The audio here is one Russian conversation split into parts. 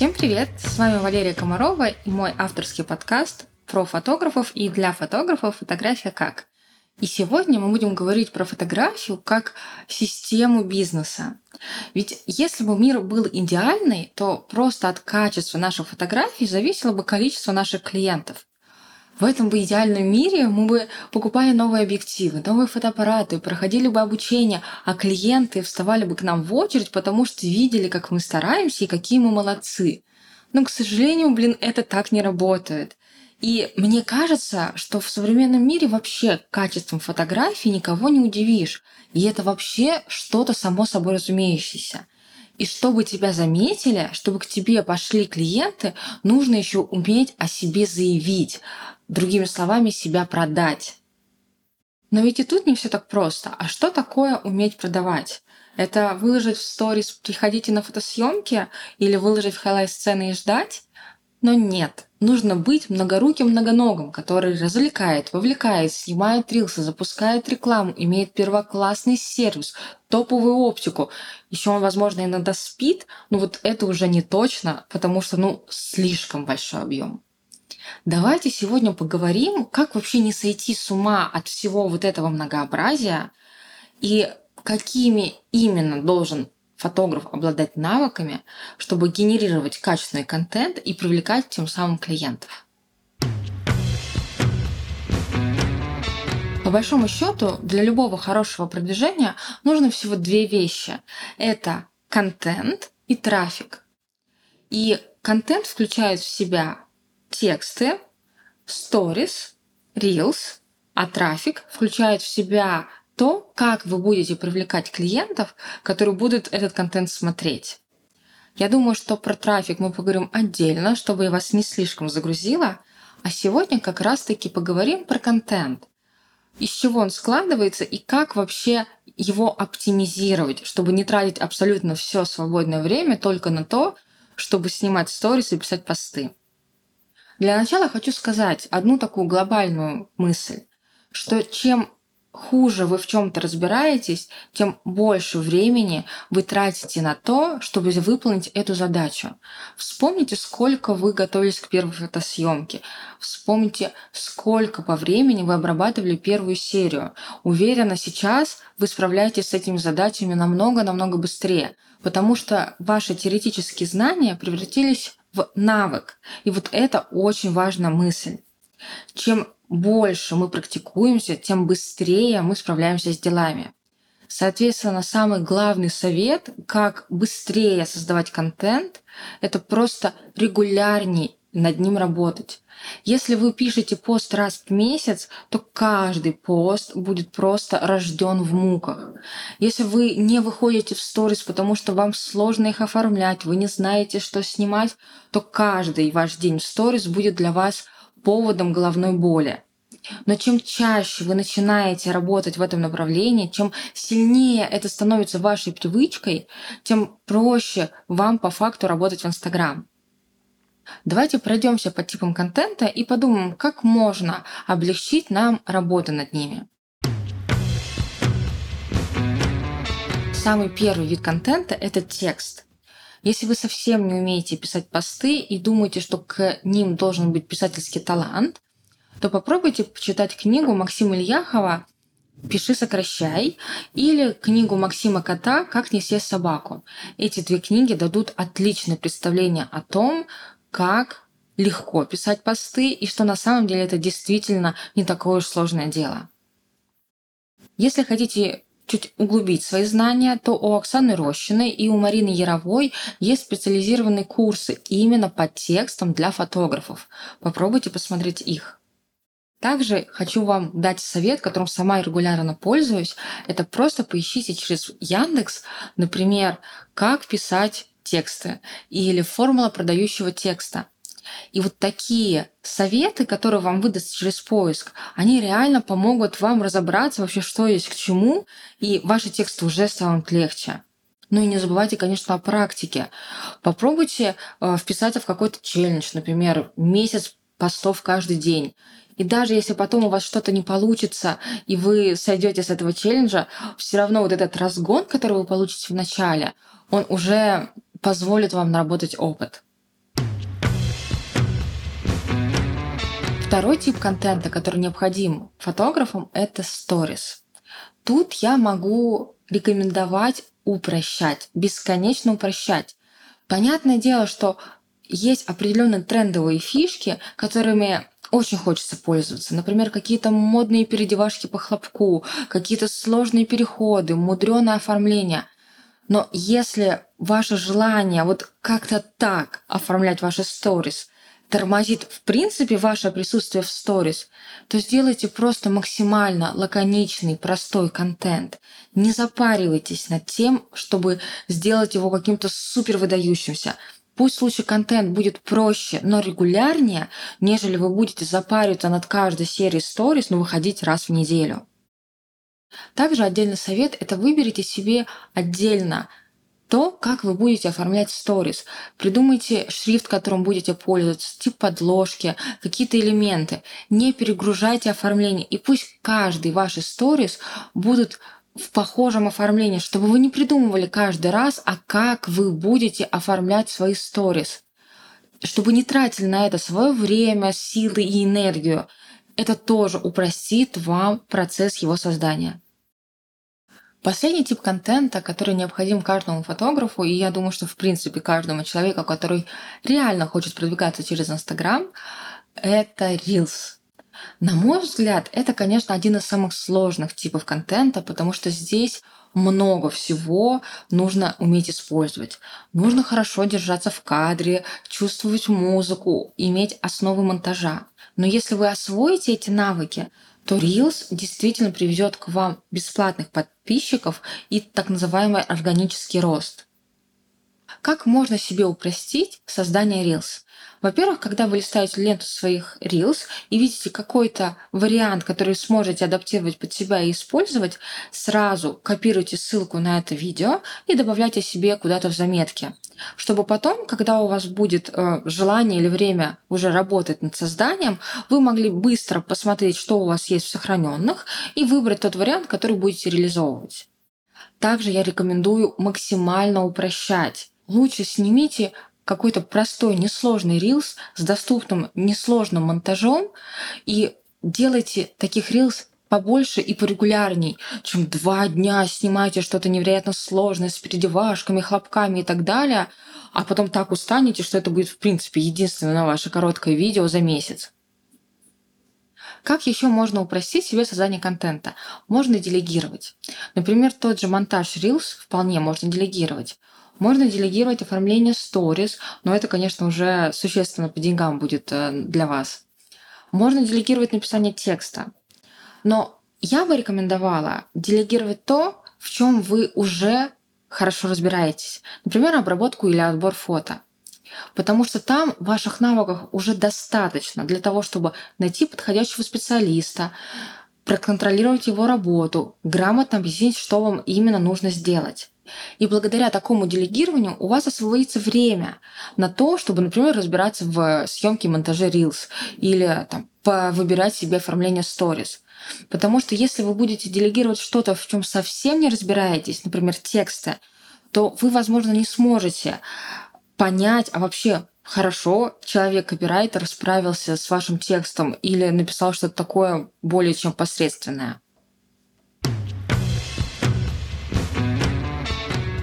Всем привет! С вами Валерия Комарова и мой авторский подкаст про фотографов и для фотографов «Фотография как?». И сегодня мы будем говорить про фотографию как систему бизнеса. Ведь если бы мир был идеальный, то просто от качества наших фотографий зависело бы количество наших клиентов. В этом бы идеальном мире мы бы покупали новые объективы, новые фотоаппараты, проходили бы обучение, а клиенты вставали бы к нам в очередь, потому что видели, как мы стараемся и какие мы молодцы. Но, к сожалению, блин, это так не работает. И мне кажется, что в современном мире вообще качеством фотографии никого не удивишь. И это вообще что-то само собой разумеющееся. И чтобы тебя заметили, чтобы к тебе пошли клиенты, нужно еще уметь о себе заявить другими словами, себя продать. Но ведь и тут не все так просто. А что такое уметь продавать? Это выложить в сторис «приходите на фотосъемки» или выложить в highlights цены и ждать? Но нет, нужно быть многоруким многоногом, который развлекает, вовлекает, снимает рилсы, запускает рекламу, имеет первоклассный сервис, топовую оптику. Еще он, возможно, иногда спит, но вот это уже не точно, потому что, ну, слишком большой объем. Давайте сегодня поговорим, как вообще не сойти с ума от всего вот этого многообразия и какими именно должен фотограф обладать навыками, чтобы генерировать качественный контент и привлекать тем самым клиентов. По большому счету, для любого хорошего продвижения нужно всего две вещи. Это контент и трафик. И контент включает в себя тексты, сторис, reels, а трафик включает в себя то, как вы будете привлекать клиентов, которые будут этот контент смотреть. Я думаю, что про трафик мы поговорим отдельно, чтобы я вас не слишком загрузила. А сегодня как раз-таки поговорим про контент. Из чего он складывается и как вообще его оптимизировать, чтобы не тратить абсолютно все свободное время только на то, чтобы снимать сторис и писать посты. Для начала хочу сказать одну такую глобальную мысль, что чем хуже вы в чем-то разбираетесь, тем больше времени вы тратите на то, чтобы выполнить эту задачу. Вспомните, сколько вы готовились к первой фотосъемке. Вспомните, сколько по времени вы обрабатывали первую серию. Уверена, сейчас вы справляетесь с этими задачами намного-намного быстрее, потому что ваши теоретические знания превратились в навык. И вот это очень важная мысль. Чем больше мы практикуемся, тем быстрее мы справляемся с делами. Соответственно, самый главный совет, как быстрее создавать контент, это просто регулярней над ним работать. Если вы пишете пост раз в месяц, то каждый пост будет просто рожден в муках. Если вы не выходите в сторис, потому что вам сложно их оформлять, вы не знаете, что снимать, то каждый ваш день в сторис будет для вас поводом головной боли. Но чем чаще вы начинаете работать в этом направлении, чем сильнее это становится вашей привычкой, тем проще вам по факту работать в Инстаграм. Давайте пройдемся по типам контента и подумаем, как можно облегчить нам работу над ними. Самый первый вид контента – это текст. Если вы совсем не умеете писать посты и думаете, что к ним должен быть писательский талант, то попробуйте почитать книгу Максима Ильяхова «Пиши, сокращай» или книгу Максима Кота «Как не съесть собаку». Эти две книги дадут отличное представление о том, как легко писать посты и что на самом деле это действительно не такое уж сложное дело. Если хотите чуть углубить свои знания, то у Оксаны Рощиной и у Марины Яровой есть специализированные курсы именно по текстам для фотографов. Попробуйте посмотреть их. Также хочу вам дать совет, которым сама регулярно пользуюсь. Это просто поищите через Яндекс, например, как писать тексты или формула продающего текста. И вот такие советы, которые вам выдаст через поиск, они реально помогут вам разобраться вообще, что есть к чему, и ваши тексты уже станут легче. Ну и не забывайте, конечно, о практике. Попробуйте э, вписаться в какой-то челлендж, например, месяц постов каждый день. И даже если потом у вас что-то не получится, и вы сойдете с этого челленджа, все равно вот этот разгон, который вы получите в начале, он уже позволит вам наработать опыт. Второй тип контента, который необходим фотографам, это сторис. Тут я могу рекомендовать упрощать, бесконечно упрощать. Понятное дело, что есть определенные трендовые фишки, которыми очень хочется пользоваться. Например, какие-то модные передевашки по хлопку, какие-то сложные переходы, мудреное оформление. Но если ваше желание вот как-то так оформлять ваши сторис тормозит в принципе ваше присутствие в сторис, то сделайте просто максимально лаконичный, простой контент. Не запаривайтесь над тем, чтобы сделать его каким-то супер выдающимся. Пусть лучше контент будет проще, но регулярнее, нежели вы будете запариваться над каждой серией сторис, но выходить раз в неделю. Также отдельный совет – это выберите себе отдельно то, как вы будете оформлять сторис. Придумайте шрифт, которым будете пользоваться, тип подложки, какие-то элементы. Не перегружайте оформление. И пусть каждый ваш сторис будут в похожем оформлении, чтобы вы не придумывали каждый раз, а как вы будете оформлять свои сторис. Чтобы не тратили на это свое время, силы и энергию. Это тоже упростит вам процесс его создания. Последний тип контента, который необходим каждому фотографу, и я думаю, что в принципе каждому человеку, который реально хочет продвигаться через Инстаграм, это Reels. На мой взгляд, это, конечно, один из самых сложных типов контента, потому что здесь много всего нужно уметь использовать. Нужно хорошо держаться в кадре, чувствовать музыку, иметь основы монтажа. Но если вы освоите эти навыки, то Reels действительно приведет к вам бесплатных подписчиков и так называемый органический рост. Как можно себе упростить создание Reels? Во-первых, когда вы листаете ленту своих Reels и видите какой-то вариант, который сможете адаптировать под себя и использовать, сразу копируйте ссылку на это видео и добавляйте себе куда-то в заметки. Чтобы потом, когда у вас будет э, желание или время уже работать над созданием, вы могли быстро посмотреть, что у вас есть в сохраненных, и выбрать тот вариант, который будете реализовывать. Также я рекомендую максимально упрощать. Лучше снимите какой-то простой, несложный рилс с доступным, несложным монтажом и делайте таких рилс побольше и порегулярней, чем два дня снимайте что-то невероятно сложное с передевашками, хлопками и так далее, а потом так устанете, что это будет в принципе единственное ваше короткое видео за месяц. Как еще можно упростить себе создание контента? Можно делегировать. Например, тот же монтаж Reels вполне можно делегировать. Можно делегировать оформление stories, но это, конечно, уже существенно по деньгам будет э, для вас. Можно делегировать написание текста. Но я бы рекомендовала делегировать то, в чем вы уже хорошо разбираетесь. Например, обработку или отбор фото. Потому что там ваших навыков уже достаточно для того, чтобы найти подходящего специалиста, проконтролировать его работу, грамотно объяснить, что вам именно нужно сделать. И благодаря такому делегированию у вас освободится время на то, чтобы, например, разбираться в съемке и монтаже Reels или там, выбирать себе оформление Stories. Потому что если вы будете делегировать что-то, в чем совсем не разбираетесь, например, тексты, то вы, возможно, не сможете понять, а вообще хорошо человек-копирайтер справился с вашим текстом или написал что-то такое более чем посредственное.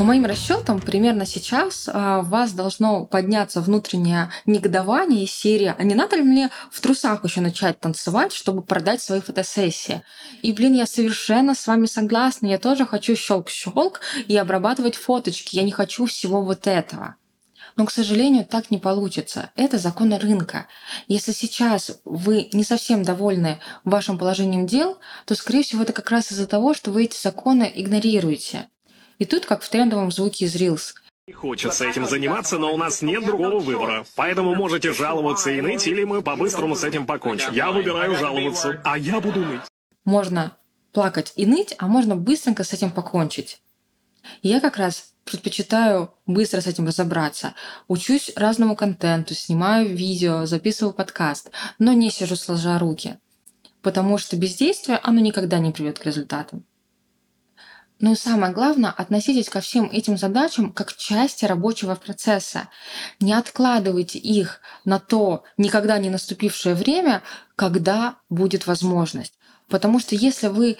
По моим расчетам, примерно сейчас а, у вас должно подняться внутреннее негодование из серии «А не надо ли мне в трусах еще начать танцевать, чтобы продать свои фотосессии?» И, блин, я совершенно с вами согласна. Я тоже хочу щелк-щелк и обрабатывать фоточки. Я не хочу всего вот этого. Но, к сожалению, так не получится. Это законы рынка. Если сейчас вы не совсем довольны вашим положением дел, то, скорее всего, это как раз из-за того, что вы эти законы игнорируете. И тут, как в трендовом звуке из Reels. Хочется этим заниматься, но у нас нет другого выбора. Поэтому можете жаловаться и ныть, или мы по-быстрому с этим покончим. Я выбираю жаловаться, а я буду ныть. Можно плакать и ныть, а можно быстренько с этим покончить. я как раз предпочитаю быстро с этим разобраться. Учусь разному контенту, снимаю видео, записываю подкаст, но не сижу сложа руки. Потому что бездействие, оно никогда не приведет к результатам. Ну и самое главное, относитесь ко всем этим задачам как части рабочего процесса. Не откладывайте их на то никогда не наступившее время, когда будет возможность. Потому что если вы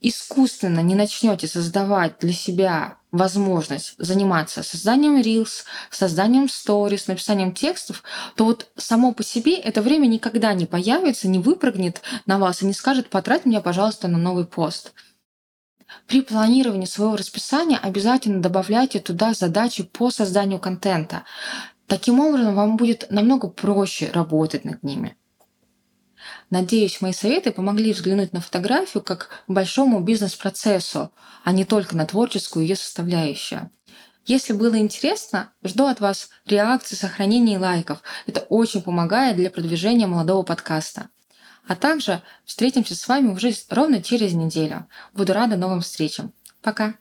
искусственно не начнете создавать для себя возможность заниматься созданием Reels, созданием Stories, написанием текстов, то вот само по себе это время никогда не появится, не выпрыгнет на вас и не скажет «потрать меня, пожалуйста, на новый пост». При планировании своего расписания обязательно добавляйте туда задачи по созданию контента. Таким образом, вам будет намного проще работать над ними. Надеюсь, мои советы помогли взглянуть на фотографию как большому бизнес-процессу, а не только на творческую ее составляющую. Если было интересно, жду от вас реакций, сохранений и лайков. Это очень помогает для продвижения молодого подкаста. А также встретимся с вами уже ровно через неделю. Буду рада новым встречам. Пока!